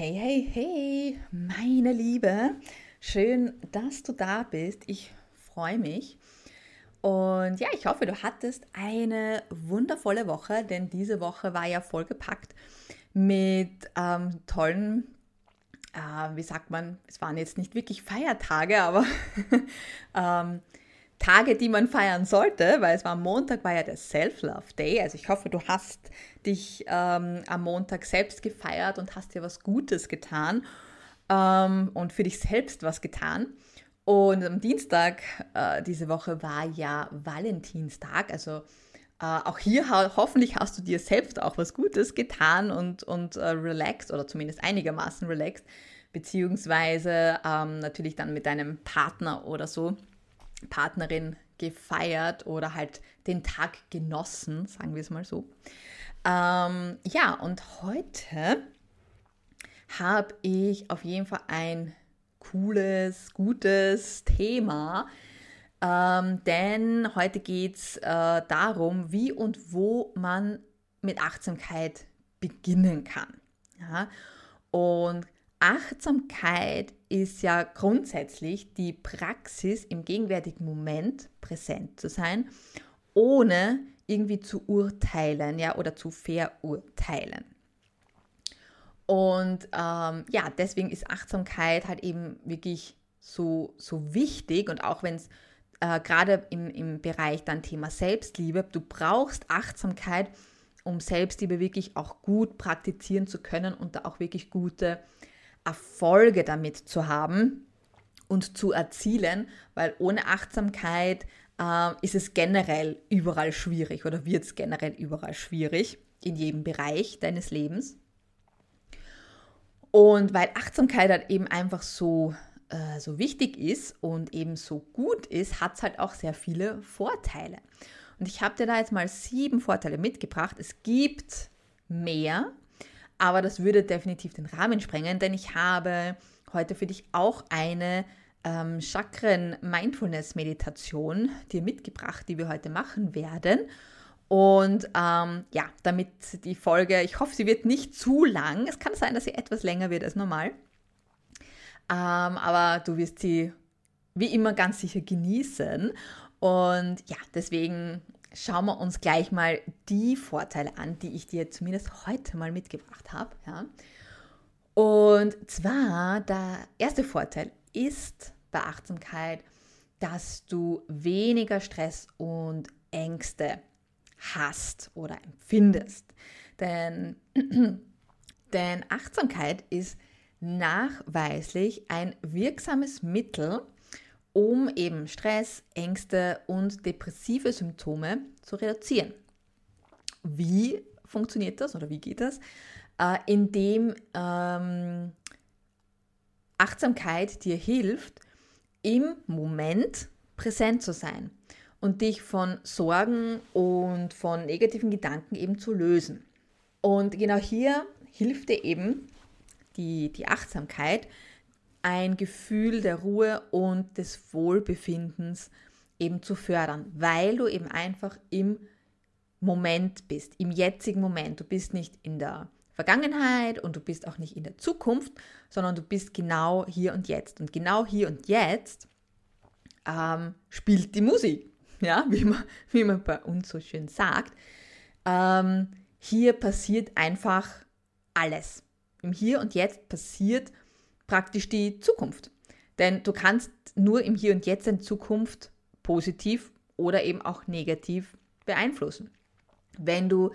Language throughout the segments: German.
Hey, hey, hey, meine Liebe. Schön, dass du da bist. Ich freue mich. Und ja, ich hoffe, du hattest eine wundervolle Woche, denn diese Woche war ja vollgepackt mit ähm, tollen, äh, wie sagt man, es waren jetzt nicht wirklich Feiertage, aber ähm, Tage, die man feiern sollte, weil es war Montag, war ja der Self-Love Day. Also ich hoffe, du hast dich ähm, am Montag selbst gefeiert und hast dir was Gutes getan ähm, und für dich selbst was getan. Und am Dienstag äh, diese Woche war ja Valentinstag. Also äh, auch hier ho hoffentlich hast du dir selbst auch was Gutes getan und, und äh, relaxed oder zumindest einigermaßen relaxed, beziehungsweise ähm, natürlich dann mit deinem Partner oder so Partnerin gefeiert oder halt den Tag genossen, sagen wir es mal so. Ähm, ja, und heute habe ich auf jeden Fall ein cooles, gutes Thema, ähm, denn heute geht es äh, darum, wie und wo man mit Achtsamkeit beginnen kann. Ja? Und Achtsamkeit ist ja grundsätzlich die Praxis, im gegenwärtigen Moment präsent zu sein, ohne irgendwie zu urteilen ja, oder zu verurteilen. Und ähm, ja, deswegen ist Achtsamkeit halt eben wirklich so, so wichtig und auch wenn es äh, gerade im, im Bereich dann Thema Selbstliebe, du brauchst Achtsamkeit, um Selbstliebe wirklich auch gut praktizieren zu können und da auch wirklich gute Erfolge damit zu haben und zu erzielen, weil ohne Achtsamkeit äh, ist es generell überall schwierig oder wird es generell überall schwierig in jedem Bereich deines Lebens. Und weil Achtsamkeit halt eben einfach so, äh, so wichtig ist und eben so gut ist, hat es halt auch sehr viele Vorteile. Und ich habe dir da jetzt mal sieben Vorteile mitgebracht. Es gibt mehr, aber das würde definitiv den Rahmen sprengen, denn ich habe heute für dich auch eine ähm, Chakren-Mindfulness-Meditation dir mitgebracht, die wir heute machen werden. Und ähm, ja, damit die Folge, ich hoffe, sie wird nicht zu lang. Es kann sein, dass sie etwas länger wird als normal. Ähm, aber du wirst sie wie immer ganz sicher genießen. Und ja, deswegen schauen wir uns gleich mal die Vorteile an, die ich dir zumindest heute mal mitgebracht habe. Ja. Und zwar, der erste Vorteil ist bei Achtsamkeit, dass du weniger Stress und Ängste hast oder empfindest. Denn, denn Achtsamkeit ist nachweislich ein wirksames Mittel, um eben Stress, Ängste und depressive Symptome zu reduzieren. Wie funktioniert das oder wie geht das? Äh, indem ähm, Achtsamkeit dir hilft, im Moment präsent zu sein und dich von Sorgen und von negativen Gedanken eben zu lösen. Und genau hier hilft dir eben die, die Achtsamkeit, ein Gefühl der Ruhe und des Wohlbefindens eben zu fördern, weil du eben einfach im Moment bist, im jetzigen Moment. Du bist nicht in der Vergangenheit und du bist auch nicht in der Zukunft, sondern du bist genau hier und jetzt. Und genau hier und jetzt ähm, spielt die Musik, ja, wie man, wie man bei uns so schön sagt. Ähm, hier passiert einfach alles. Im Hier und Jetzt passiert praktisch die Zukunft. Denn du kannst nur im Hier und Jetzt in Zukunft positiv oder eben auch negativ beeinflussen. Wenn du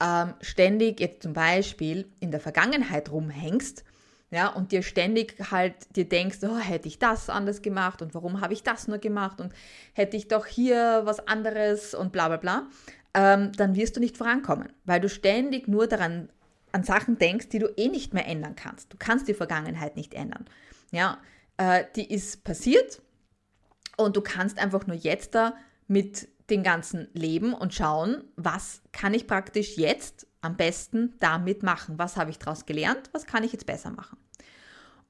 ähm, ständig jetzt zum Beispiel in der Vergangenheit rumhängst, ja, und dir ständig halt dir denkst, oh, hätte ich das anders gemacht und warum habe ich das nur gemacht und hätte ich doch hier was anderes und bla bla bla, ähm, dann wirst du nicht vorankommen, weil du ständig nur daran an Sachen denkst, die du eh nicht mehr ändern kannst. Du kannst die Vergangenheit nicht ändern. Ja, äh, die ist passiert und du kannst einfach nur jetzt da mit dem ganzen leben und schauen, was kann ich praktisch jetzt am besten damit machen? Was habe ich daraus gelernt? Was kann ich jetzt besser machen?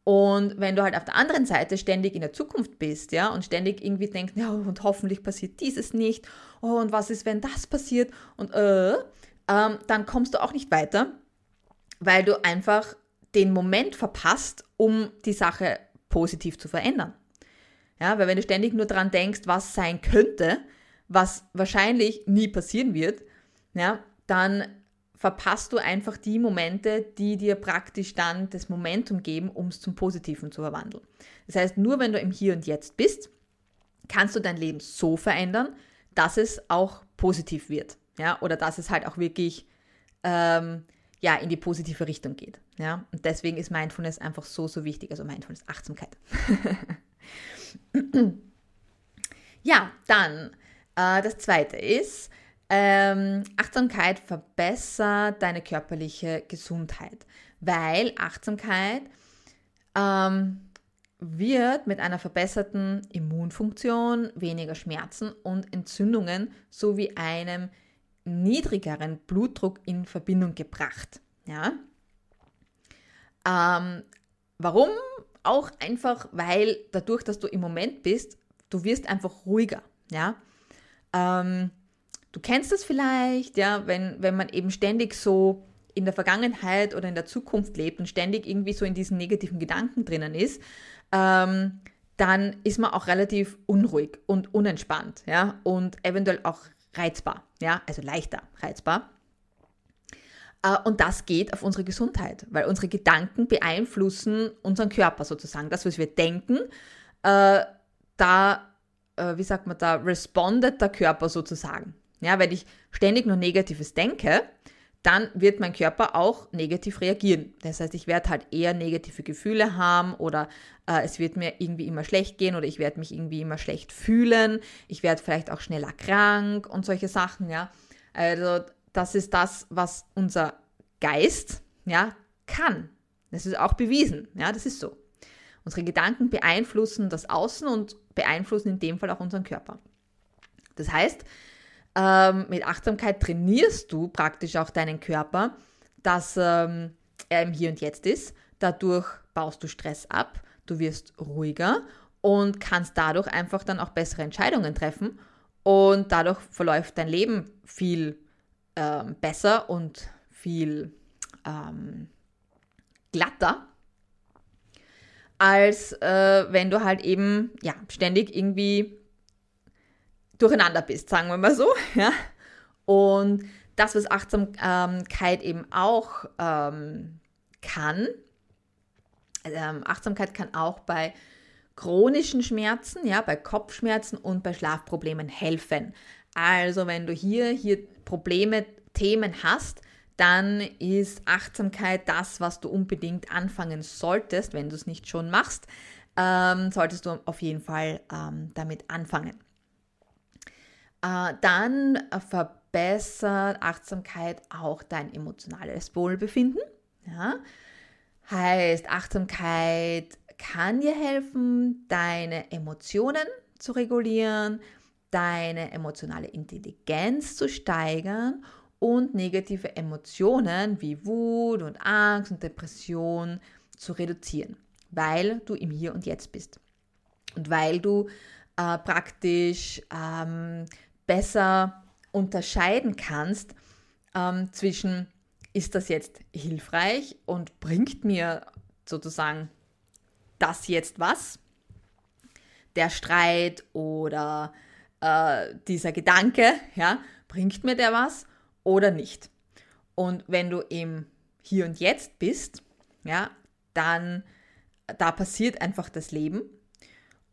Und wenn du halt auf der anderen Seite ständig in der Zukunft bist, ja, und ständig irgendwie denkst, ja, und hoffentlich passiert dieses nicht, oh, und was ist, wenn das passiert, und äh, ähm, dann kommst du auch nicht weiter, weil du einfach den Moment verpasst, um die Sache positiv zu verändern. Ja, weil wenn du ständig nur daran denkst, was sein könnte, was wahrscheinlich nie passieren wird, ja, dann verpasst du einfach die Momente, die dir praktisch dann das Momentum geben, um es zum Positiven zu verwandeln. Das heißt, nur wenn du im Hier und Jetzt bist, kannst du dein Leben so verändern, dass es auch positiv wird. Ja, oder dass es halt auch wirklich ähm, ja, in die positive Richtung geht. Ja, und deswegen ist Mindfulness einfach so, so wichtig. Also Mindfulness, Achtsamkeit. ja, dann äh, das zweite ist, ähm, Achtsamkeit verbessert deine körperliche Gesundheit, weil Achtsamkeit ähm, wird mit einer verbesserten Immunfunktion, weniger Schmerzen und Entzündungen sowie einem niedrigeren Blutdruck in Verbindung gebracht. Ja? Ähm, warum? Auch einfach, weil dadurch, dass du im Moment bist, du wirst einfach ruhiger. Ja? Ähm, du kennst das vielleicht, ja, wenn, wenn man eben ständig so in der Vergangenheit oder in der Zukunft lebt und ständig irgendwie so in diesen negativen Gedanken drinnen ist, ähm, dann ist man auch relativ unruhig und unentspannt, ja, und eventuell auch reizbar, ja, also leichter reizbar. Äh, und das geht auf unsere Gesundheit, weil unsere Gedanken beeinflussen unseren Körper sozusagen. Das, was wir denken, äh, da, äh, wie sagt man da, respondet der Körper sozusagen. Ja, wenn ich ständig nur Negatives denke, dann wird mein Körper auch negativ reagieren. Das heißt, ich werde halt eher negative Gefühle haben oder äh, es wird mir irgendwie immer schlecht gehen oder ich werde mich irgendwie immer schlecht fühlen. Ich werde vielleicht auch schneller krank und solche Sachen, ja. Also das ist das, was unser Geist, ja, kann. Das ist auch bewiesen, ja, das ist so. Unsere Gedanken beeinflussen das Außen und beeinflussen in dem Fall auch unseren Körper. Das heißt, ähm, mit Achtsamkeit trainierst du praktisch auch deinen Körper, dass ähm, er im Hier und Jetzt ist. Dadurch baust du Stress ab, du wirst ruhiger und kannst dadurch einfach dann auch bessere Entscheidungen treffen und dadurch verläuft dein Leben viel ähm, besser und viel ähm, glatter, als äh, wenn du halt eben ja, ständig irgendwie durcheinander bist, sagen wir mal so. Ja? Und das, was Achtsamkeit eben auch ähm, kann, ähm, Achtsamkeit kann auch bei chronischen Schmerzen, ja, bei Kopfschmerzen und bei Schlafproblemen helfen. Also wenn du hier, hier Probleme, Themen hast, dann ist Achtsamkeit das, was du unbedingt anfangen solltest, wenn du es nicht schon machst, ähm, solltest du auf jeden Fall ähm, damit anfangen. Äh, dann verbessert Achtsamkeit auch dein emotionales Wohlbefinden. Ja? Heißt, Achtsamkeit kann dir helfen, deine Emotionen zu regulieren, deine emotionale Intelligenz zu steigern und negative Emotionen wie Wut und Angst und Depression zu reduzieren, weil du im Hier und Jetzt bist. Und weil du äh, praktisch ähm, besser unterscheiden kannst ähm, zwischen, ist das jetzt hilfreich und bringt mir sozusagen das jetzt was, der Streit oder äh, dieser Gedanke, ja, bringt mir der was oder nicht. Und wenn du im Hier und Jetzt bist, ja, dann da passiert einfach das Leben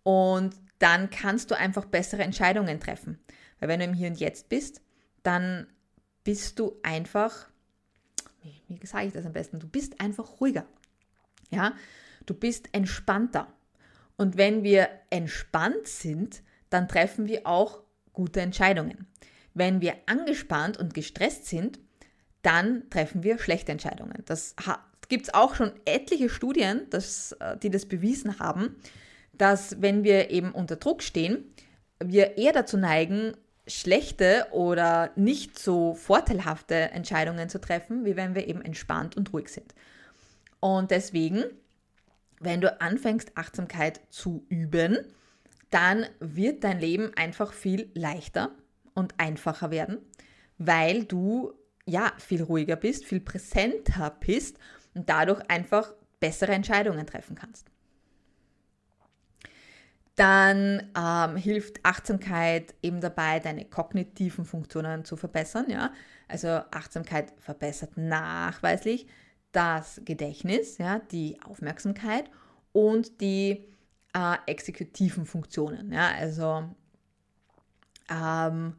und dann kannst du einfach bessere Entscheidungen treffen. Weil wenn du im Hier und Jetzt bist, dann bist du einfach, wie, wie sage ich das am besten, du bist einfach ruhiger. Ja, du bist entspannter. Und wenn wir entspannt sind, dann treffen wir auch gute Entscheidungen. Wenn wir angespannt und gestresst sind, dann treffen wir schlechte Entscheidungen. Das gibt es auch schon etliche Studien, das, äh, die das bewiesen haben, dass wenn wir eben unter Druck stehen, wir eher dazu neigen, schlechte oder nicht so vorteilhafte Entscheidungen zu treffen, wie wenn wir eben entspannt und ruhig sind. Und deswegen, wenn du anfängst, Achtsamkeit zu üben, dann wird dein Leben einfach viel leichter und einfacher werden, weil du ja viel ruhiger bist, viel präsenter bist und dadurch einfach bessere Entscheidungen treffen kannst. Dann ähm, hilft Achtsamkeit eben dabei, deine kognitiven Funktionen zu verbessern. Ja? Also Achtsamkeit verbessert nachweislich das Gedächtnis, ja, die Aufmerksamkeit und die äh, exekutiven Funktionen. Ja? Also ähm,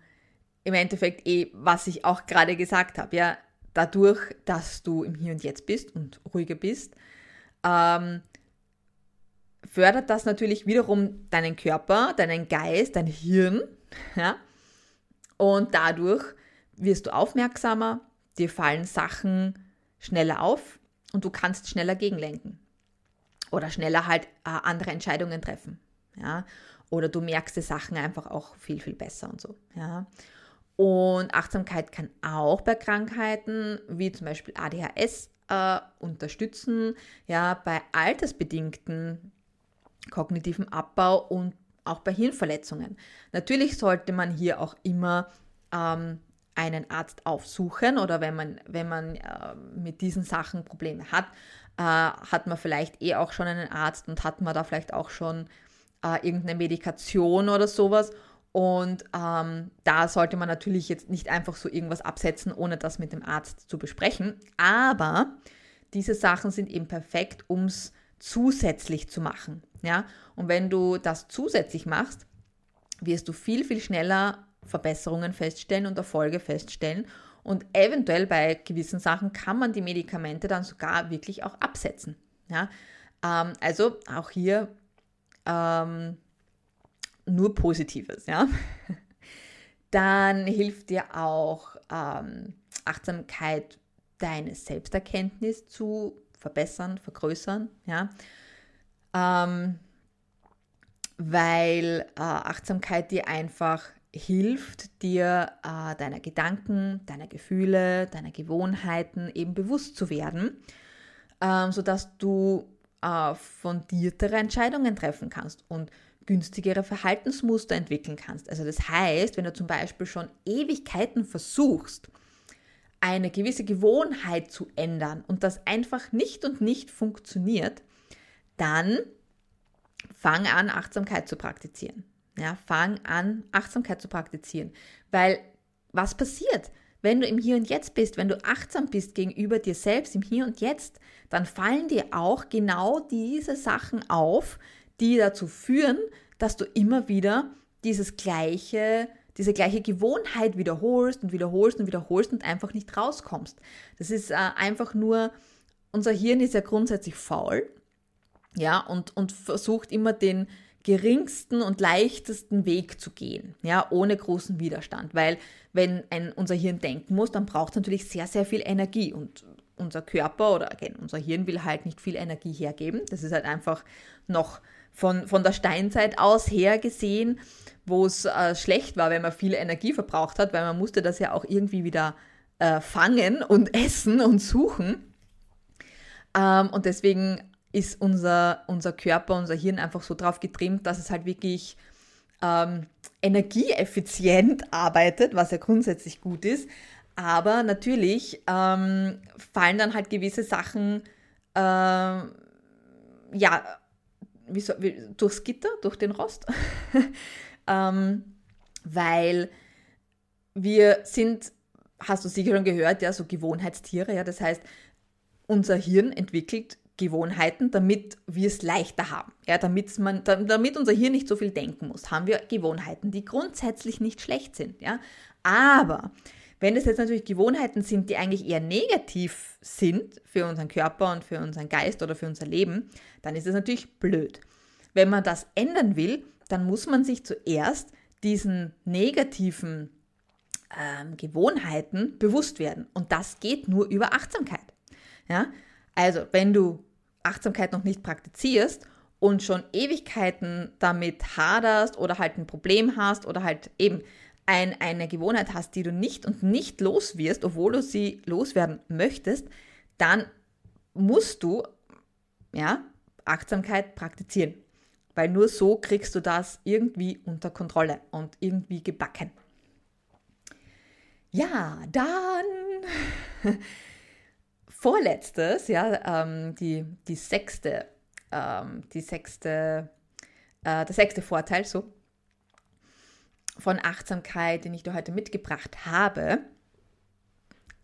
im Endeffekt eh, was ich auch gerade gesagt habe, ja, dadurch, dass du im Hier und Jetzt bist und ruhiger bist, ähm, fördert das natürlich wiederum deinen Körper, deinen Geist, dein Hirn, ja, und dadurch wirst du aufmerksamer, dir fallen Sachen schneller auf und du kannst schneller gegenlenken oder schneller halt äh, andere Entscheidungen treffen, ja, oder du merkst die Sachen einfach auch viel, viel besser und so, ja. Und Achtsamkeit kann auch bei Krankheiten wie zum Beispiel ADHS äh, unterstützen, ja, bei altersbedingten kognitiven Abbau und auch bei Hirnverletzungen. Natürlich sollte man hier auch immer ähm, einen Arzt aufsuchen oder wenn man, wenn man äh, mit diesen Sachen Probleme hat, äh, hat man vielleicht eh auch schon einen Arzt und hat man da vielleicht auch schon äh, irgendeine Medikation oder sowas. Und ähm, da sollte man natürlich jetzt nicht einfach so irgendwas absetzen, ohne das mit dem Arzt zu besprechen. Aber diese Sachen sind eben perfekt, um es zusätzlich zu machen. Ja? Und wenn du das zusätzlich machst, wirst du viel, viel schneller Verbesserungen feststellen und Erfolge feststellen. Und eventuell bei gewissen Sachen kann man die Medikamente dann sogar wirklich auch absetzen. Ja? Ähm, also auch hier ähm, nur Positives. Ja? Dann hilft dir auch ähm, Achtsamkeit, deine Selbsterkenntnis zu verbessern, vergrößern. Ja? Ähm, weil äh, Achtsamkeit dir einfach hilft, dir äh, deiner Gedanken, deiner Gefühle, deiner Gewohnheiten eben bewusst zu werden, ähm, sodass du äh, fundiertere Entscheidungen treffen kannst und günstigere Verhaltensmuster entwickeln kannst. Also das heißt, wenn du zum Beispiel schon Ewigkeiten versuchst, eine gewisse Gewohnheit zu ändern und das einfach nicht und nicht funktioniert, dann fang an, Achtsamkeit zu praktizieren. Ja, fang an, Achtsamkeit zu praktizieren. Weil was passiert? Wenn du im Hier und Jetzt bist, wenn du achtsam bist gegenüber dir selbst im Hier und Jetzt, dann fallen dir auch genau diese Sachen auf, die dazu führen, dass du immer wieder dieses gleiche, diese gleiche Gewohnheit wiederholst und wiederholst und wiederholst und einfach nicht rauskommst. Das ist äh, einfach nur, unser Hirn ist ja grundsätzlich faul, ja, und, und versucht immer den geringsten und leichtesten Weg zu gehen, ja, ohne großen Widerstand. Weil wenn ein, unser Hirn denken muss, dann braucht es natürlich sehr, sehr viel Energie und unser Körper oder unser Hirn will halt nicht viel Energie hergeben. Das ist halt einfach noch von, von der Steinzeit aus her gesehen, wo es äh, schlecht war, wenn man viel Energie verbraucht hat, weil man musste das ja auch irgendwie wieder äh, fangen und essen und suchen. Ähm, und deswegen ist unser, unser Körper, unser Hirn einfach so drauf getrimmt, dass es halt wirklich ähm, energieeffizient arbeitet, was ja grundsätzlich gut ist. Aber natürlich ähm, fallen dann halt gewisse Sachen, äh, ja, wie so, wie, durchs Gitter, durch den Rost. ähm, weil wir sind, hast du sicher schon gehört, ja, so Gewohnheitstiere, ja, das heißt, unser Hirn entwickelt Gewohnheiten, damit wir es leichter haben. Ja, damit, man, damit unser Hirn nicht so viel denken muss, haben wir Gewohnheiten, die grundsätzlich nicht schlecht sind. Ja? Aber wenn es jetzt natürlich Gewohnheiten sind, die eigentlich eher negativ sind für unseren Körper und für unseren Geist oder für unser Leben, dann ist es natürlich blöd. Wenn man das ändern will, dann muss man sich zuerst diesen negativen ähm, Gewohnheiten bewusst werden. Und das geht nur über Achtsamkeit. Ja? Also, wenn du Achtsamkeit noch nicht praktizierst und schon Ewigkeiten damit haderst oder halt ein Problem hast oder halt eben ein, eine Gewohnheit hast, die du nicht und nicht los wirst, obwohl du sie loswerden möchtest, dann musst du ja, Achtsamkeit praktizieren. Weil nur so kriegst du das irgendwie unter Kontrolle und irgendwie gebacken. Ja, dann vorletztes, ja, ähm, die, die sechste, ähm, die sechste, äh, der sechste Vorteil, so, von Achtsamkeit, den ich dir heute mitgebracht habe,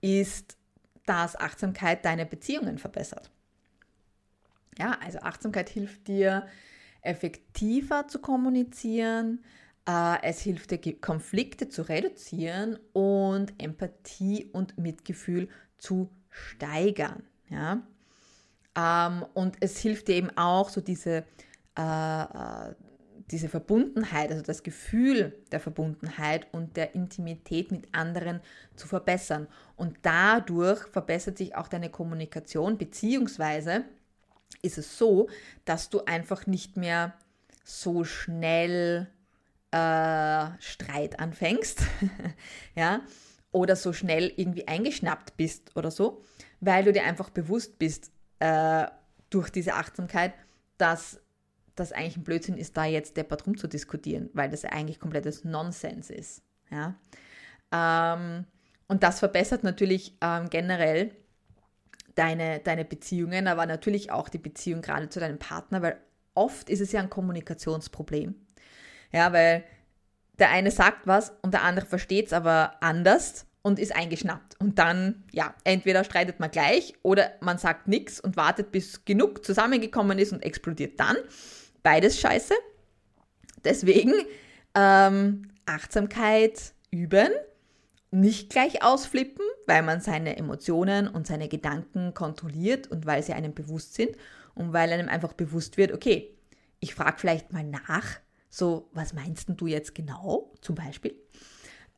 ist, dass Achtsamkeit deine Beziehungen verbessert. Ja, also Achtsamkeit hilft dir, effektiver zu kommunizieren, äh, es hilft dir, Konflikte zu reduzieren und Empathie und Mitgefühl zu steigern. Ja? Ähm, und es hilft dir eben auch, so diese, äh, äh, diese Verbundenheit, also das Gefühl der Verbundenheit und der Intimität mit anderen zu verbessern. Und dadurch verbessert sich auch deine Kommunikation, beziehungsweise ist es so, dass du einfach nicht mehr so schnell äh, Streit anfängst, ja, oder so schnell irgendwie eingeschnappt bist oder so, weil du dir einfach bewusst bist äh, durch diese Achtsamkeit, dass das eigentlich ein Blödsinn ist, da jetzt deppert rum zu diskutieren, weil das eigentlich komplettes Nonsens ist. Ja? Ähm, und das verbessert natürlich ähm, generell deine, deine Beziehungen, aber natürlich auch die Beziehung gerade zu deinem Partner, weil oft ist es ja ein Kommunikationsproblem. Ja, weil der eine sagt was und der andere versteht es aber anders und ist eingeschnappt. Und dann, ja, entweder streitet man gleich oder man sagt nichts und wartet, bis genug zusammengekommen ist und explodiert dann. Beides scheiße. Deswegen ähm, Achtsamkeit üben, nicht gleich ausflippen, weil man seine Emotionen und seine Gedanken kontrolliert und weil sie einem bewusst sind und weil einem einfach bewusst wird, okay, ich frage vielleicht mal nach, so, was meinst du jetzt genau, zum Beispiel?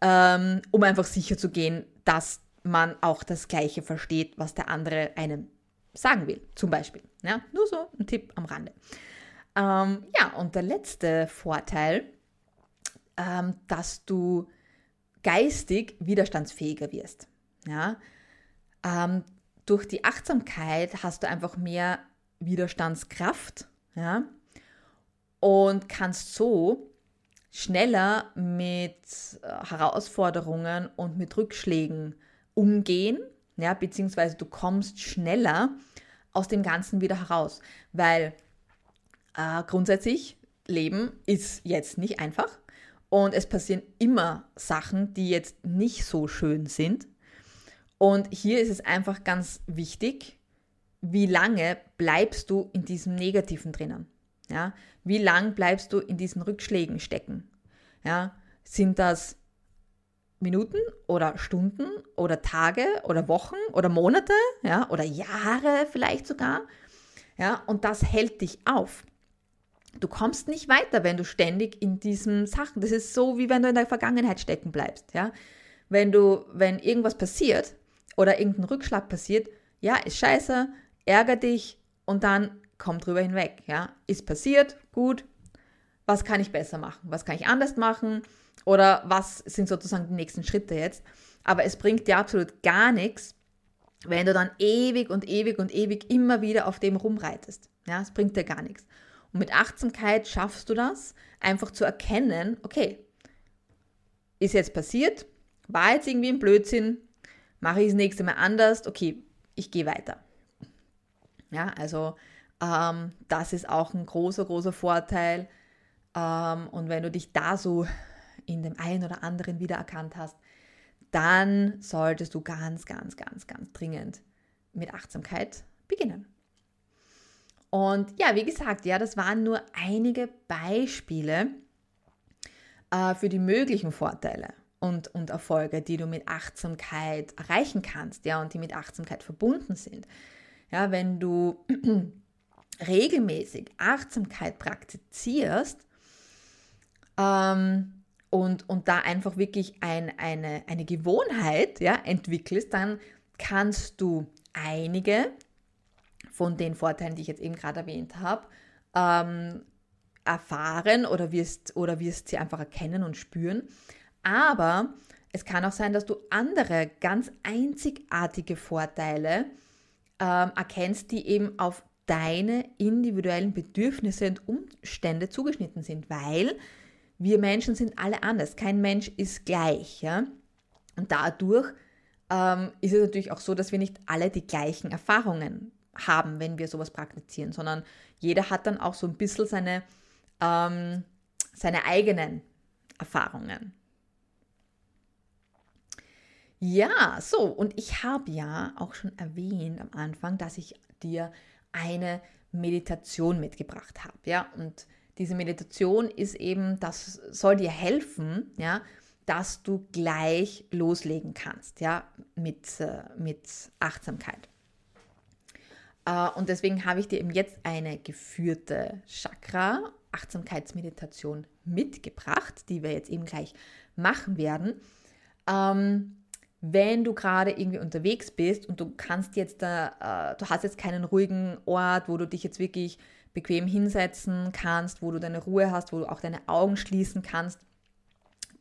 Ähm, um einfach sicher zu gehen, dass man auch das Gleiche versteht, was der andere einem sagen will, zum Beispiel. Ja, nur so ein Tipp am Rande. Ähm, ja, und der letzte Vorteil, ähm, dass du geistig widerstandsfähiger wirst. Ja, ähm, durch die Achtsamkeit hast du einfach mehr Widerstandskraft. Ja, und kannst so schneller mit äh, Herausforderungen und mit Rückschlägen umgehen, ja, beziehungsweise du kommst schneller aus dem Ganzen wieder heraus, weil äh, grundsätzlich Leben ist jetzt nicht einfach und es passieren immer Sachen, die jetzt nicht so schön sind. Und hier ist es einfach ganz wichtig, wie lange bleibst du in diesem Negativen drinnen? Ja, wie lang bleibst du in diesen Rückschlägen stecken? Ja, sind das Minuten oder Stunden oder Tage oder Wochen oder Monate, ja, oder Jahre vielleicht sogar? Ja, und das hält dich auf. Du kommst nicht weiter, wenn du ständig in diesen Sachen, das ist so, wie wenn du in der Vergangenheit stecken bleibst, ja? Wenn du, wenn irgendwas passiert oder irgendein Rückschlag passiert, ja, ist scheiße, ärger dich und dann komm drüber hinweg. Ja? Ist passiert, gut. Was kann ich besser machen? Was kann ich anders machen? Oder was sind sozusagen die nächsten Schritte jetzt? Aber es bringt dir absolut gar nichts, wenn du dann ewig und ewig und ewig immer wieder auf dem rumreitest. Ja, es bringt dir gar nichts. Und mit Achtsamkeit schaffst du das, einfach zu erkennen, okay, ist jetzt passiert, war jetzt irgendwie ein Blödsinn, mache ich das nächste Mal anders, okay, ich gehe weiter. Ja, also ähm, das ist auch ein großer, großer Vorteil. Ähm, und wenn du dich da so in dem einen oder anderen wiedererkannt hast, dann solltest du ganz, ganz, ganz, ganz dringend mit Achtsamkeit beginnen. Und ja, wie gesagt, ja, das waren nur einige Beispiele äh, für die möglichen Vorteile und, und Erfolge, die du mit Achtsamkeit erreichen kannst, ja, und die mit Achtsamkeit verbunden sind. Ja, wenn du regelmäßig Achtsamkeit praktizierst ähm, und, und da einfach wirklich ein, eine, eine Gewohnheit ja, entwickelst, dann kannst du einige von den Vorteilen, die ich jetzt eben gerade erwähnt habe, ähm, erfahren oder wirst, oder wirst sie einfach erkennen und spüren. Aber es kann auch sein, dass du andere ganz einzigartige Vorteile ähm, erkennst, die eben auf deine individuellen Bedürfnisse und Umstände zugeschnitten sind, weil wir Menschen sind alle anders. Kein Mensch ist gleich. Ja? Und dadurch ähm, ist es natürlich auch so, dass wir nicht alle die gleichen Erfahrungen haben, wenn wir sowas praktizieren, sondern jeder hat dann auch so ein bisschen seine, ähm, seine eigenen Erfahrungen. Ja, so, und ich habe ja auch schon erwähnt am Anfang, dass ich dir eine Meditation mitgebracht habe, ja, und diese Meditation ist eben, das soll dir helfen, ja, dass du gleich loslegen kannst, ja, mit, äh, mit Achtsamkeit. Äh, und deswegen habe ich dir eben jetzt eine geführte Chakra Achtsamkeitsmeditation mitgebracht, die wir jetzt eben gleich machen werden. Ähm, wenn du gerade irgendwie unterwegs bist und du kannst jetzt da, äh, du hast jetzt keinen ruhigen Ort, wo du dich jetzt wirklich bequem hinsetzen kannst, wo du deine Ruhe hast, wo du auch deine Augen schließen kannst,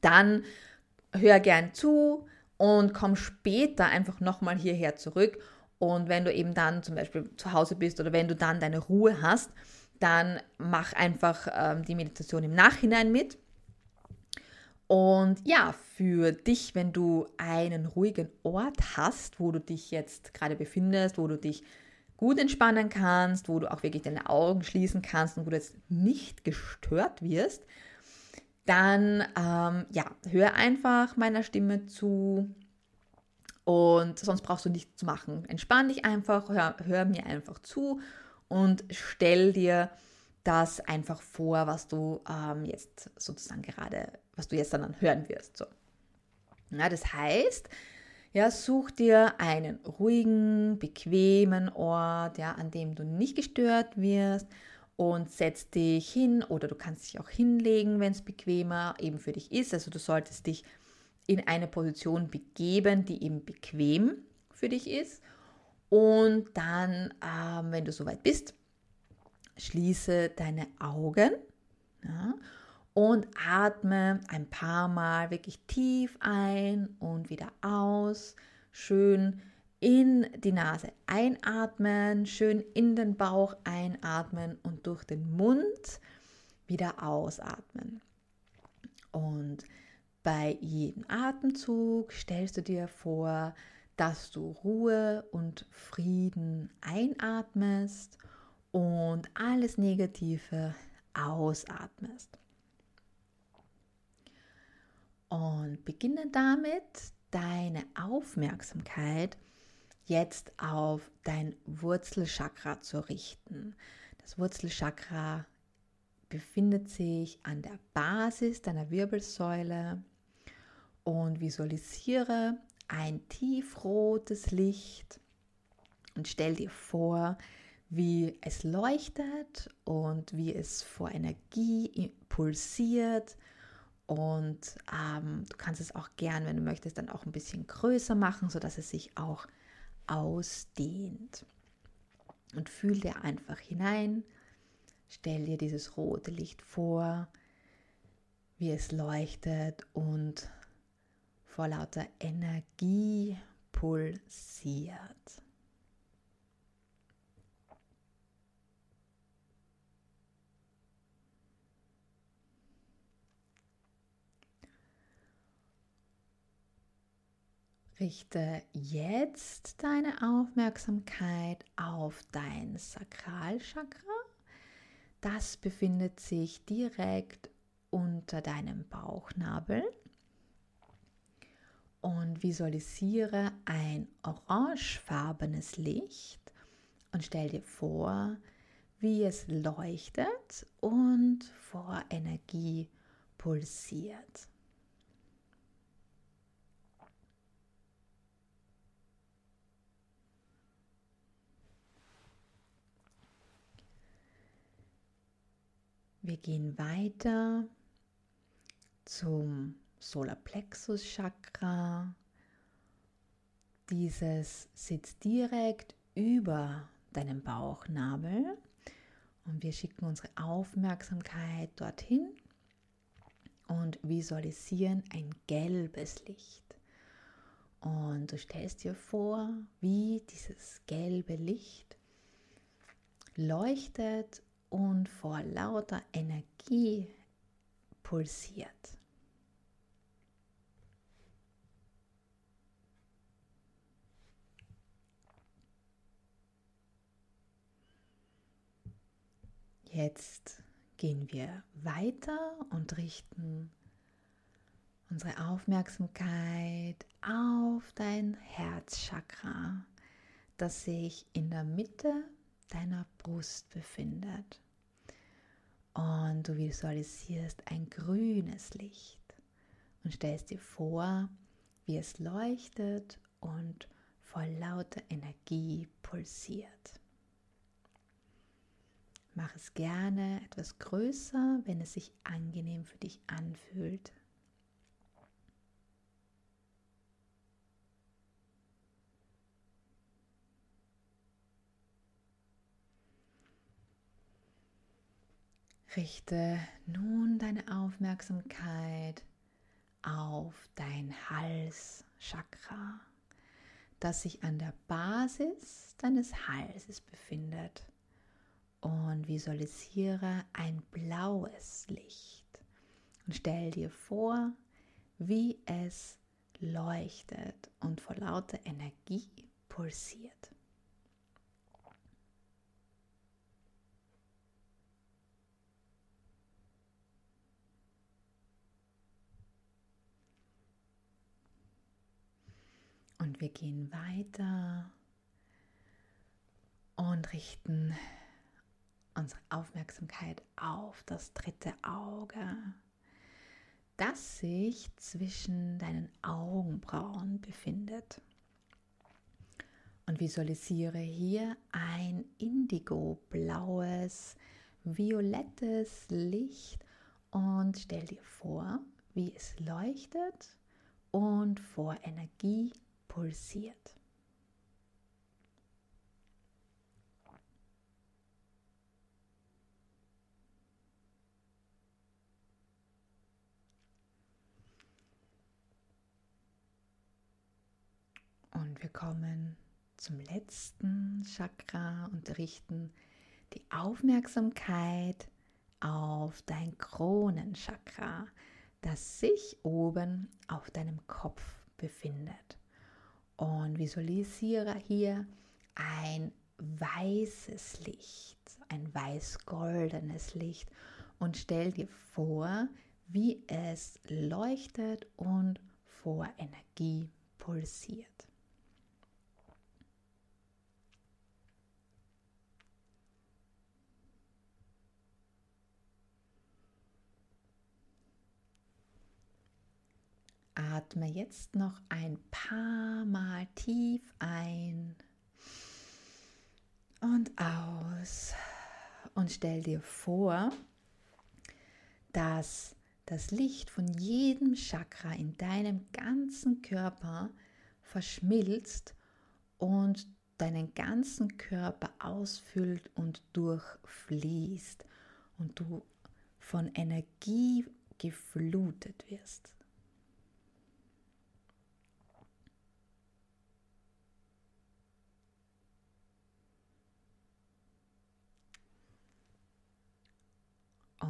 dann hör gern zu und komm später einfach nochmal hierher zurück. Und wenn du eben dann zum Beispiel zu Hause bist oder wenn du dann deine Ruhe hast, dann mach einfach ähm, die Meditation im Nachhinein mit. Und ja, für dich, wenn du einen ruhigen Ort hast, wo du dich jetzt gerade befindest, wo du dich gut entspannen kannst, wo du auch wirklich deine Augen schließen kannst und wo du jetzt nicht gestört wirst, dann ähm, ja, hör einfach meiner Stimme zu und sonst brauchst du nichts zu machen. Entspann dich einfach, hör, hör mir einfach zu und stell dir das einfach vor, was du ähm, jetzt sozusagen gerade, was du jetzt dann hören wirst. So. Ja, das heißt, ja, such dir einen ruhigen, bequemen Ort, ja, an dem du nicht gestört wirst und setz dich hin oder du kannst dich auch hinlegen, wenn es bequemer eben für dich ist. Also du solltest dich in eine Position begeben, die eben bequem für dich ist. Und dann, ähm, wenn du soweit bist, schließe deine Augen ja, und atme ein paar Mal wirklich tief ein und wieder aus. Schön in die Nase einatmen, schön in den Bauch einatmen und durch den Mund wieder ausatmen. Und bei jedem Atemzug stellst du dir vor, dass du Ruhe und Frieden einatmest und alles Negative ausatmest. Und beginne damit, deine Aufmerksamkeit jetzt auf dein Wurzelchakra zu richten. Das Wurzelchakra befindet sich an der Basis deiner Wirbelsäule und visualisiere ein tiefrotes Licht und stell dir vor, wie es leuchtet und wie es vor Energie pulsiert. Und ähm, du kannst es auch gern, wenn du möchtest, dann auch ein bisschen größer machen, sodass es sich auch ausdehnt. Und fühl dir einfach hinein, stell dir dieses rote Licht vor, wie es leuchtet und vor lauter Energie pulsiert. Richte jetzt deine Aufmerksamkeit auf dein Sakralchakra. Das befindet sich direkt unter deinem Bauchnabel und visualisiere ein orangefarbenes Licht und stell dir vor, wie es leuchtet und vor Energie pulsiert. Wir gehen weiter zum Solarplexus Chakra. Dieses sitzt direkt über deinem Bauchnabel und wir schicken unsere Aufmerksamkeit dorthin und visualisieren ein gelbes Licht. Und du stellst dir vor, wie dieses gelbe Licht leuchtet und vor lauter Energie pulsiert. Jetzt gehen wir weiter und richten unsere Aufmerksamkeit auf dein Herzchakra, das sich in der Mitte deiner Brust befindet. Und du visualisierst ein grünes Licht und stellst dir vor, wie es leuchtet und vor lauter Energie pulsiert. Mach es gerne etwas größer, wenn es sich angenehm für dich anfühlt. Richte nun deine Aufmerksamkeit auf dein Halschakra, das sich an der Basis deines Halses befindet. Und visualisiere ein blaues Licht und stell dir vor, wie es leuchtet und vor lauter Energie pulsiert. Wir gehen weiter und richten unsere Aufmerksamkeit auf das dritte Auge, das sich zwischen deinen Augenbrauen befindet. Und visualisiere hier ein indigo-blaues, violettes Licht und stell dir vor, wie es leuchtet und vor Energie pulsiert. Und wir kommen zum letzten Chakra und richten die Aufmerksamkeit auf dein Kronenchakra, das sich oben auf deinem Kopf befindet und visualisiere hier ein weißes Licht, ein weiß-goldenes Licht und stell dir vor, wie es leuchtet und vor Energie pulsiert. Atme jetzt noch ein paar Mal tief ein und aus und stell dir vor, dass das Licht von jedem Chakra in deinem ganzen Körper verschmilzt und deinen ganzen Körper ausfüllt und durchfließt und du von Energie geflutet wirst.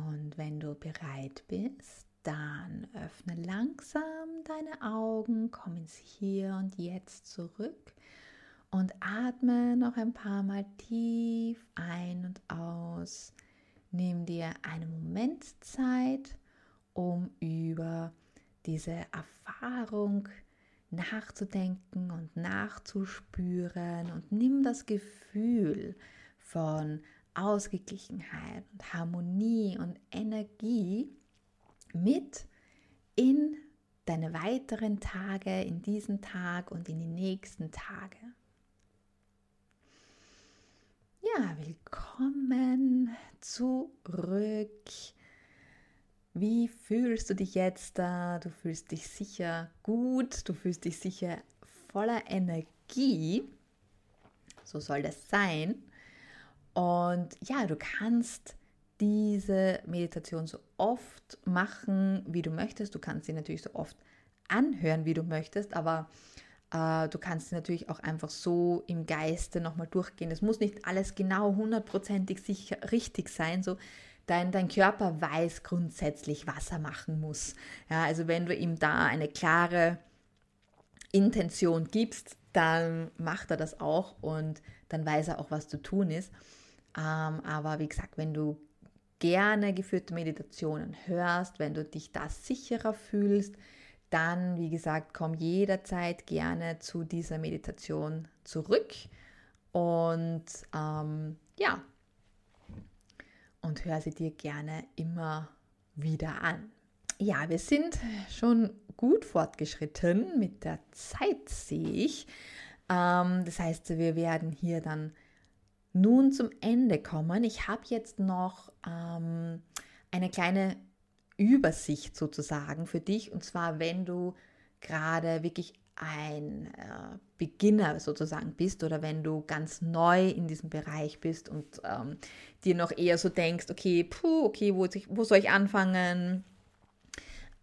Und wenn du bereit bist, dann öffne langsam deine Augen, komm ins Hier und Jetzt zurück und atme noch ein paar Mal tief ein und aus. Nimm dir einen Moment Zeit, um über diese Erfahrung nachzudenken und nachzuspüren und nimm das Gefühl von Ausgeglichenheit und Harmonie und Energie mit in deine weiteren Tage, in diesen Tag und in die nächsten Tage. Ja, willkommen zurück. Wie fühlst du dich jetzt da? Du fühlst dich sicher gut, du fühlst dich sicher voller Energie. So soll das sein. Und ja, du kannst diese Meditation so oft machen, wie du möchtest. Du kannst sie natürlich so oft anhören, wie du möchtest, aber äh, du kannst sie natürlich auch einfach so im Geiste nochmal durchgehen. Es muss nicht alles genau hundertprozentig richtig sein. So dein, dein Körper weiß grundsätzlich, was er machen muss. Ja, also wenn du ihm da eine klare Intention gibst, dann macht er das auch und dann weiß er auch, was zu tun ist. Ähm, aber wie gesagt, wenn du gerne geführte Meditationen hörst, wenn du dich da sicherer fühlst, dann, wie gesagt, komm jederzeit gerne zu dieser Meditation zurück und ähm, ja, und hör sie dir gerne immer wieder an. Ja, wir sind schon gut fortgeschritten mit der Zeit, sehe ich. Ähm, das heißt, wir werden hier dann nun zum Ende kommen. Ich habe jetzt noch ähm, eine kleine Übersicht sozusagen für dich. Und zwar, wenn du gerade wirklich ein äh, Beginner sozusagen bist oder wenn du ganz neu in diesem Bereich bist und ähm, dir noch eher so denkst, okay, puh, okay, wo, wo soll ich anfangen?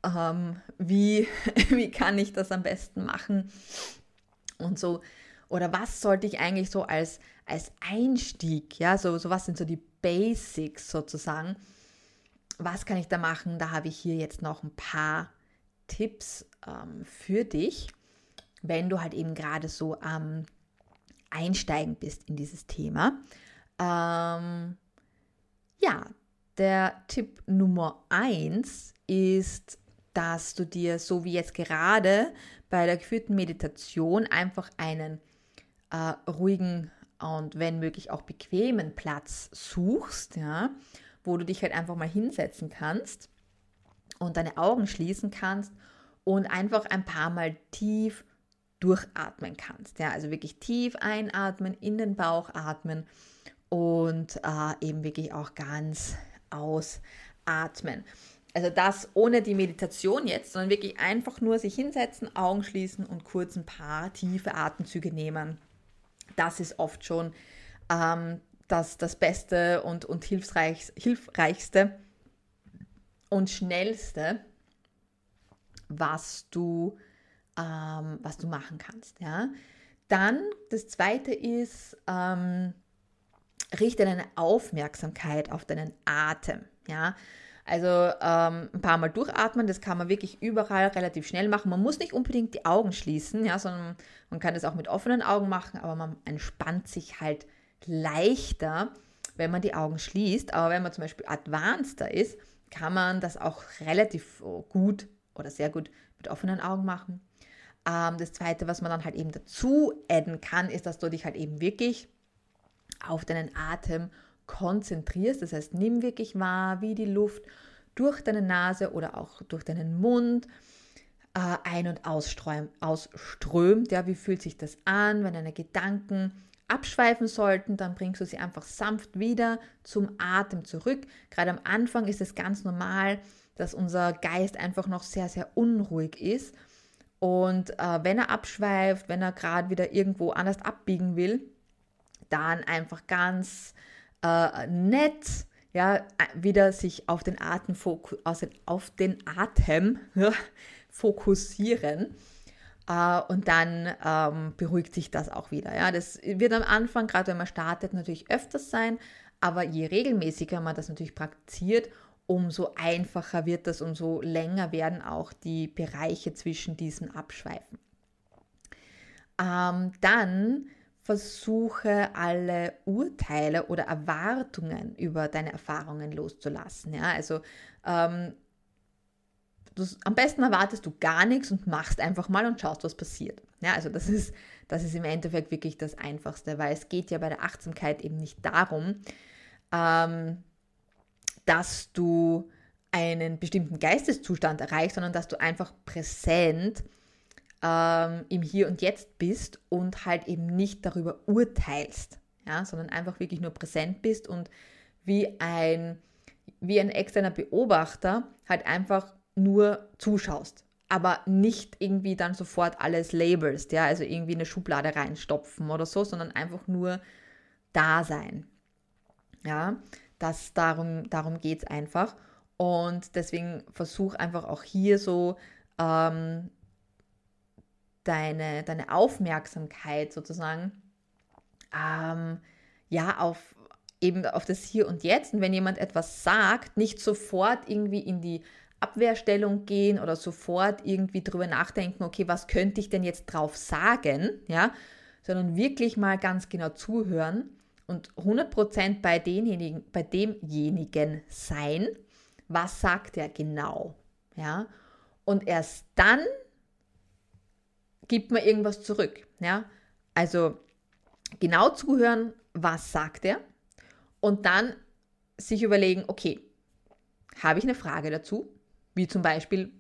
Ähm, wie, wie kann ich das am besten machen? Und so, oder was sollte ich eigentlich so als, als Einstieg, ja, so, so was sind so die Basics sozusagen? Was kann ich da machen? Da habe ich hier jetzt noch ein paar Tipps ähm, für dich wenn du halt eben gerade so am Einsteigen bist in dieses Thema. Ähm, ja, der Tipp Nummer eins ist, dass du dir, so wie jetzt gerade bei der geführten Meditation, einfach einen äh, ruhigen und wenn möglich auch bequemen Platz suchst, ja, wo du dich halt einfach mal hinsetzen kannst und deine Augen schließen kannst und einfach ein paar Mal tief durchatmen kannst. Ja, also wirklich tief einatmen, in den Bauch atmen und äh, eben wirklich auch ganz ausatmen. Also das ohne die Meditation jetzt, sondern wirklich einfach nur sich hinsetzen, Augen schließen und kurz ein paar tiefe Atemzüge nehmen. Das ist oft schon ähm, das, das Beste und, und hilfreich, hilfreichste und schnellste, was du ähm, was du machen kannst. Ja? Dann das zweite ist, ähm, richte deine Aufmerksamkeit auf deinen Atem. Ja? Also ähm, ein paar Mal durchatmen, das kann man wirklich überall relativ schnell machen. Man muss nicht unbedingt die Augen schließen, ja, sondern man kann das auch mit offenen Augen machen, aber man entspannt sich halt leichter, wenn man die Augen schließt. Aber wenn man zum Beispiel advanceder ist, kann man das auch relativ gut oder sehr gut mit offenen Augen machen. Ähm, das zweite, was man dann halt eben dazu adden kann, ist, dass du dich halt eben wirklich auf deinen Atem konzentrierst. Das heißt, nimm wirklich wahr, wie die Luft durch deine Nase oder auch durch deinen Mund äh, ein- und ausströmt. Ja, wie fühlt sich das an, wenn deine Gedanken abschweifen sollten, dann bringst du sie einfach sanft wieder zum Atem zurück. Gerade am Anfang ist es ganz normal, dass unser Geist einfach noch sehr, sehr unruhig ist und äh, wenn er abschweift, wenn er gerade wieder irgendwo anders abbiegen will, dann einfach ganz äh, nett ja, wieder sich auf den Atem, auf den Atem fokussieren. Uh, und dann ähm, beruhigt sich das auch wieder. Ja, das wird am Anfang, gerade wenn man startet, natürlich öfters sein, aber je regelmäßiger man das natürlich praktiziert, umso einfacher wird das, umso länger werden auch die Bereiche zwischen diesen Abschweifen. Ähm, dann versuche alle Urteile oder Erwartungen über deine Erfahrungen loszulassen. Ja? Also ähm, am besten erwartest du gar nichts und machst einfach mal und schaust, was passiert. Ja, also das ist, das ist im Endeffekt wirklich das Einfachste, weil es geht ja bei der Achtsamkeit eben nicht darum, ähm, dass du einen bestimmten Geisteszustand erreichst, sondern dass du einfach präsent ähm, im Hier und Jetzt bist und halt eben nicht darüber urteilst, ja, sondern einfach wirklich nur präsent bist und wie ein, wie ein externer Beobachter halt einfach nur zuschaust, aber nicht irgendwie dann sofort alles labelst, ja, also irgendwie eine Schublade reinstopfen oder so, sondern einfach nur da sein. Ja, das, darum darum geht es einfach. Und deswegen versuch einfach auch hier so ähm, deine, deine Aufmerksamkeit sozusagen ähm, ja auf eben auf das Hier und Jetzt. Und wenn jemand etwas sagt, nicht sofort irgendwie in die Abwehrstellung gehen oder sofort irgendwie drüber nachdenken, okay, was könnte ich denn jetzt drauf sagen, ja, sondern wirklich mal ganz genau zuhören und 100% bei, denjenigen, bei demjenigen sein, was sagt er genau. Ja? Und erst dann gibt man irgendwas zurück. Ja? Also genau zuhören, was sagt er und dann sich überlegen, okay, habe ich eine Frage dazu? Wie zum Beispiel,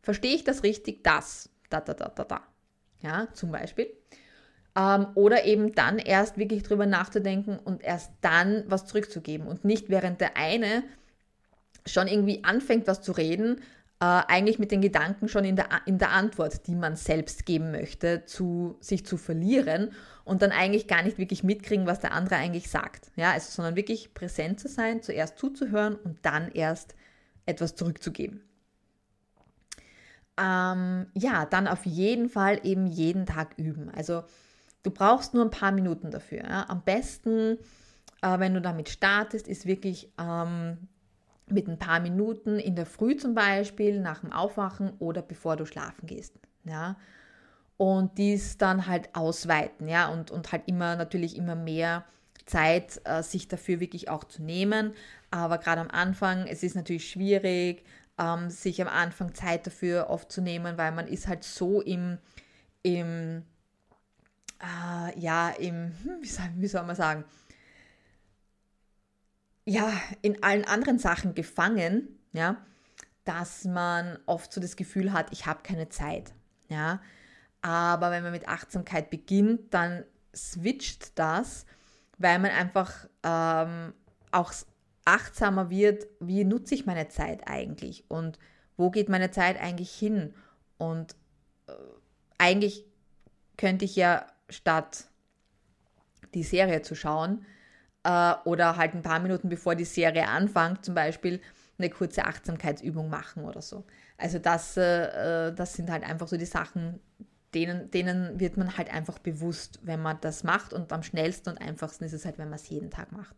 verstehe ich das richtig, das, da, da, da, da, da. Ja, zum Beispiel. Ähm, oder eben dann erst wirklich drüber nachzudenken und erst dann was zurückzugeben und nicht während der eine schon irgendwie anfängt, was zu reden, eigentlich mit den Gedanken schon in der, in der Antwort, die man selbst geben möchte, zu sich zu verlieren und dann eigentlich gar nicht wirklich mitkriegen, was der andere eigentlich sagt. Ja, also, sondern wirklich präsent zu sein, zuerst zuzuhören und dann erst etwas zurückzugeben. Ähm, ja, dann auf jeden Fall eben jeden Tag üben. Also du brauchst nur ein paar Minuten dafür. Ja? Am besten, äh, wenn du damit startest, ist wirklich ähm, mit ein paar Minuten in der Früh zum Beispiel, nach dem Aufwachen oder bevor du schlafen gehst. Ja? Und dies dann halt ausweiten, ja, und, und halt immer natürlich immer mehr Zeit, äh, sich dafür wirklich auch zu nehmen. Aber gerade am Anfang, es ist natürlich schwierig, ähm, sich am Anfang Zeit dafür oft zu nehmen, weil man ist halt so im, im äh, ja, im, hm, wie soll, wie soll man sagen, ja, in allen anderen Sachen gefangen, ja, dass man oft so das Gefühl hat, ich habe keine Zeit, ja. Aber wenn man mit Achtsamkeit beginnt, dann switcht das, weil man einfach ähm, auch achtsamer wird, wie nutze ich meine Zeit eigentlich und wo geht meine Zeit eigentlich hin. Und äh, eigentlich könnte ich ja statt die Serie zu schauen, äh, oder halt ein paar Minuten bevor die Serie anfängt, zum Beispiel eine kurze Achtsamkeitsübung machen oder so. Also das, äh, äh, das sind halt einfach so die Sachen, denen, denen wird man halt einfach bewusst, wenn man das macht und am schnellsten und einfachsten ist es halt, wenn man es jeden Tag macht.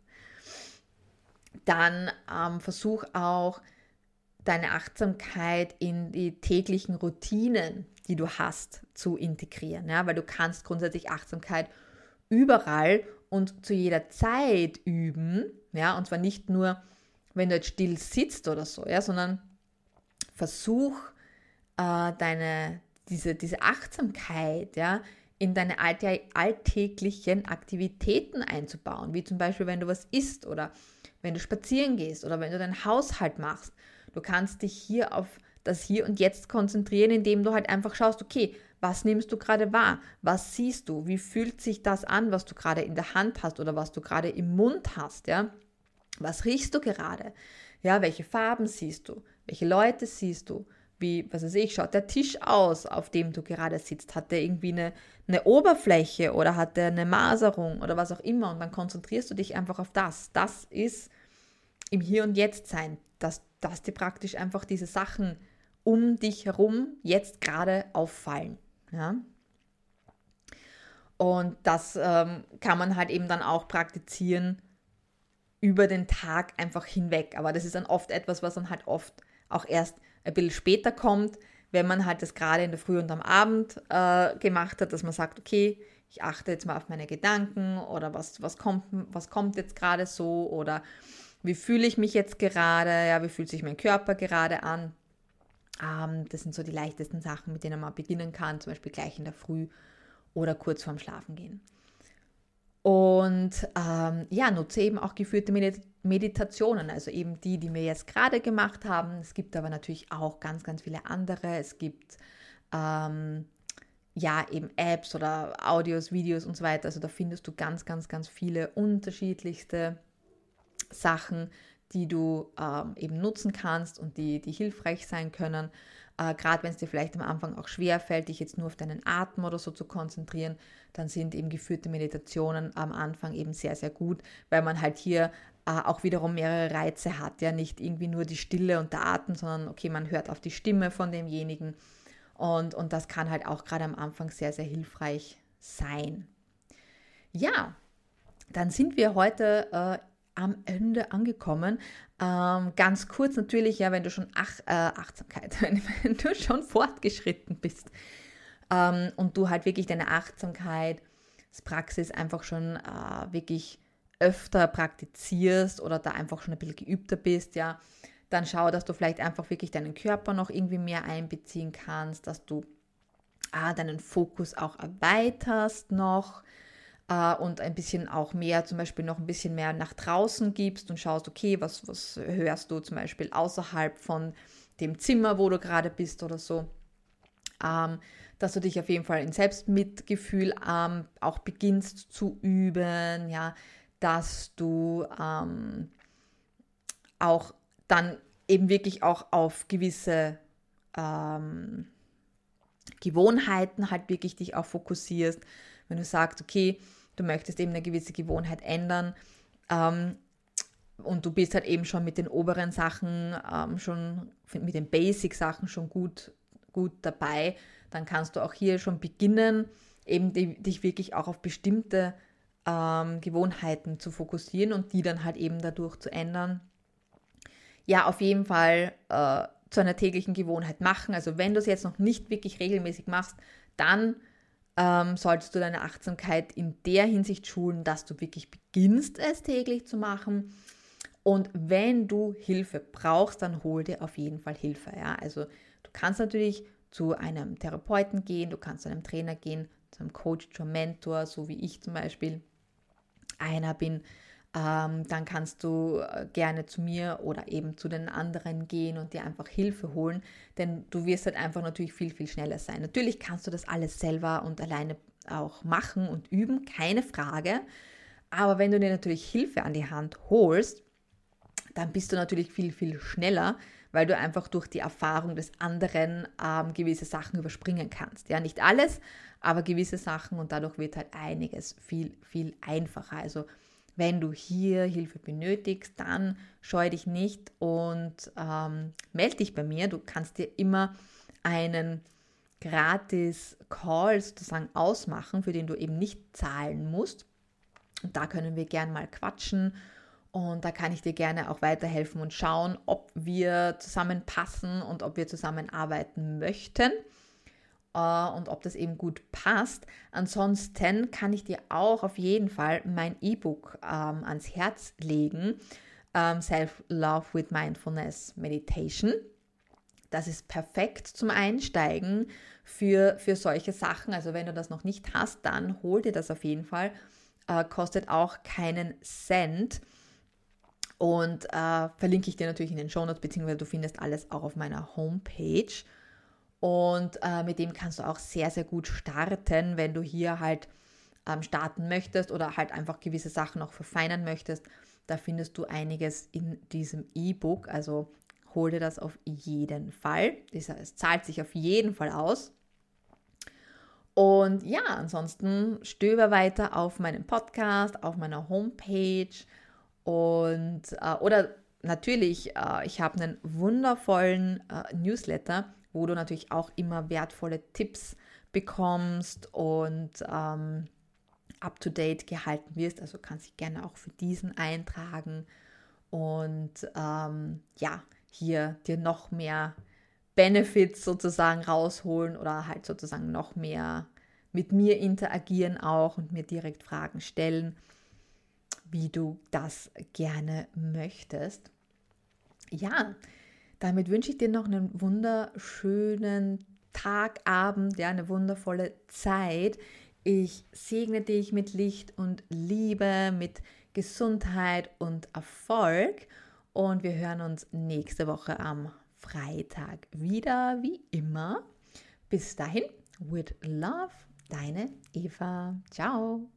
Dann ähm, versuch auch deine Achtsamkeit in die täglichen Routinen, die du hast, zu integrieren, ja, weil du kannst grundsätzlich Achtsamkeit überall und zu jeder Zeit üben, ja, und zwar nicht nur, wenn du jetzt still sitzt oder so, ja, sondern versuch äh, deine, diese, diese Achtsamkeit, ja, in deine alltäglichen Aktivitäten einzubauen, wie zum Beispiel, wenn du was isst oder wenn du spazieren gehst oder wenn du deinen Haushalt machst. Du kannst dich hier auf das Hier und Jetzt konzentrieren, indem du halt einfach schaust, okay, was nimmst du gerade wahr? Was siehst du? Wie fühlt sich das an, was du gerade in der Hand hast oder was du gerade im Mund hast? Ja? Was riechst du gerade? Ja, welche Farben siehst du? Welche Leute siehst du? Wie, was weiß ich, schaut der Tisch aus, auf dem du gerade sitzt? Hat der irgendwie eine, eine Oberfläche oder hat der eine Maserung oder was auch immer? Und dann konzentrierst du dich einfach auf das. Das ist im Hier und Jetzt sein, dass, dass dir praktisch einfach diese Sachen um dich herum jetzt gerade auffallen. Ja? Und das ähm, kann man halt eben dann auch praktizieren über den Tag einfach hinweg. Aber das ist dann oft etwas, was dann halt oft auch erst ein bisschen später kommt, wenn man halt das gerade in der Früh und am Abend äh, gemacht hat, dass man sagt, okay, ich achte jetzt mal auf meine Gedanken oder was, was, kommt, was kommt jetzt gerade so oder wie fühle ich mich jetzt gerade, ja, wie fühlt sich mein Körper gerade an. Ähm, das sind so die leichtesten Sachen, mit denen man beginnen kann, zum Beispiel gleich in der Früh oder kurz vorm Schlafengehen. Und ähm, ja, nutze eben auch geführte Meditationen, also eben die, die wir jetzt gerade gemacht haben. Es gibt aber natürlich auch ganz, ganz viele andere. Es gibt ähm, ja eben Apps oder Audios, Videos und so weiter. Also da findest du ganz, ganz, ganz viele unterschiedlichste Sachen, die du ähm, eben nutzen kannst und die, die hilfreich sein können. Äh, Gerade wenn es dir vielleicht am Anfang auch schwer fällt, dich jetzt nur auf deinen Atem oder so zu konzentrieren, dann sind eben geführte Meditationen am Anfang eben sehr, sehr gut, weil man halt hier äh, auch wiederum mehrere Reize hat. Ja, nicht irgendwie nur die Stille und der Atem, sondern okay, man hört auf die Stimme von demjenigen. Und, und das kann halt auch gerade am Anfang sehr, sehr hilfreich sein. Ja, dann sind wir heute äh, am Ende angekommen. Ähm, ganz kurz natürlich, ja, wenn du schon Ach, äh, Achtsamkeit, wenn, du schon fortgeschritten bist ähm, und du halt wirklich deine Achtsamkeit Praxis einfach schon äh, wirklich öfter praktizierst oder da einfach schon ein bisschen geübter bist, ja, dann schau, dass du vielleicht einfach wirklich deinen Körper noch irgendwie mehr einbeziehen kannst, dass du ah, deinen Fokus auch erweiterst noch äh, und ein bisschen auch mehr, zum Beispiel noch ein bisschen mehr nach draußen gibst und schaust, okay, was, was hörst du zum Beispiel außerhalb von dem Zimmer, wo du gerade bist oder so. Ähm, dass du dich auf jeden Fall in Selbstmitgefühl ähm, auch beginnst zu üben, ja, dass du ähm, auch dann eben wirklich auch auf gewisse ähm, Gewohnheiten halt wirklich dich auch fokussierst. Wenn du sagst, okay, du möchtest eben eine gewisse Gewohnheit ändern ähm, und du bist halt eben schon mit den oberen Sachen, ähm, schon mit den Basic-Sachen schon gut, gut dabei, dann kannst du auch hier schon beginnen, eben die, dich wirklich auch auf bestimmte ähm, Gewohnheiten zu fokussieren und die dann halt eben dadurch zu ändern. Ja, auf jeden Fall äh, zu einer täglichen Gewohnheit machen. Also wenn du es jetzt noch nicht wirklich regelmäßig machst, dann ähm, solltest du deine Achtsamkeit in der Hinsicht schulen, dass du wirklich beginnst, es täglich zu machen. Und wenn du Hilfe brauchst, dann hol dir auf jeden Fall Hilfe. Ja? Also du kannst natürlich zu einem Therapeuten gehen, du kannst zu einem Trainer gehen, zu einem Coach, zu einem Mentor, so wie ich zum Beispiel einer bin. Ähm, dann kannst du äh, gerne zu mir oder eben zu den anderen gehen und dir einfach Hilfe holen, denn du wirst halt einfach natürlich viel, viel schneller sein. Natürlich kannst du das alles selber und alleine auch machen und üben, keine Frage. Aber wenn du dir natürlich Hilfe an die Hand holst, dann bist du natürlich viel, viel schneller, weil du einfach durch die Erfahrung des anderen ähm, gewisse Sachen überspringen kannst. Ja, nicht alles, aber gewisse Sachen und dadurch wird halt einiges viel, viel einfacher. Also wenn du hier Hilfe benötigst, dann scheu dich nicht und ähm, melde dich bei mir. Du kannst dir immer einen gratis Call sozusagen ausmachen, für den du eben nicht zahlen musst. Und da können wir gern mal quatschen und da kann ich dir gerne auch weiterhelfen und schauen, ob wir zusammenpassen und ob wir zusammenarbeiten möchten und ob das eben gut passt. Ansonsten kann ich dir auch auf jeden Fall mein E-Book ähm, ans Herz legen. Ähm, Self-Love with Mindfulness Meditation. Das ist perfekt zum Einsteigen für, für solche Sachen. Also wenn du das noch nicht hast, dann hol dir das auf jeden Fall. Äh, kostet auch keinen Cent. Und äh, verlinke ich dir natürlich in den Show Notes, beziehungsweise du findest alles auch auf meiner Homepage. Und äh, mit dem kannst du auch sehr, sehr gut starten, wenn du hier halt ähm, starten möchtest oder halt einfach gewisse Sachen noch verfeinern möchtest. Da findest du einiges in diesem E-Book. Also hol dir das auf jeden Fall. Es zahlt sich auf jeden Fall aus. Und ja, ansonsten stöber weiter auf meinem Podcast, auf meiner Homepage und äh, oder natürlich, äh, ich habe einen wundervollen äh, Newsletter, wo du natürlich auch immer wertvolle Tipps bekommst und ähm, up-to-date gehalten wirst. Also kannst dich gerne auch für diesen eintragen und ähm, ja, hier dir noch mehr Benefits sozusagen rausholen oder halt sozusagen noch mehr mit mir interagieren auch und mir direkt Fragen stellen, wie du das gerne möchtest. Ja, damit wünsche ich dir noch einen wunderschönen Tag, Abend, ja, eine wundervolle Zeit. Ich segne dich mit Licht und Liebe, mit Gesundheit und Erfolg. Und wir hören uns nächste Woche am Freitag wieder, wie immer. Bis dahin, with love, deine Eva. Ciao.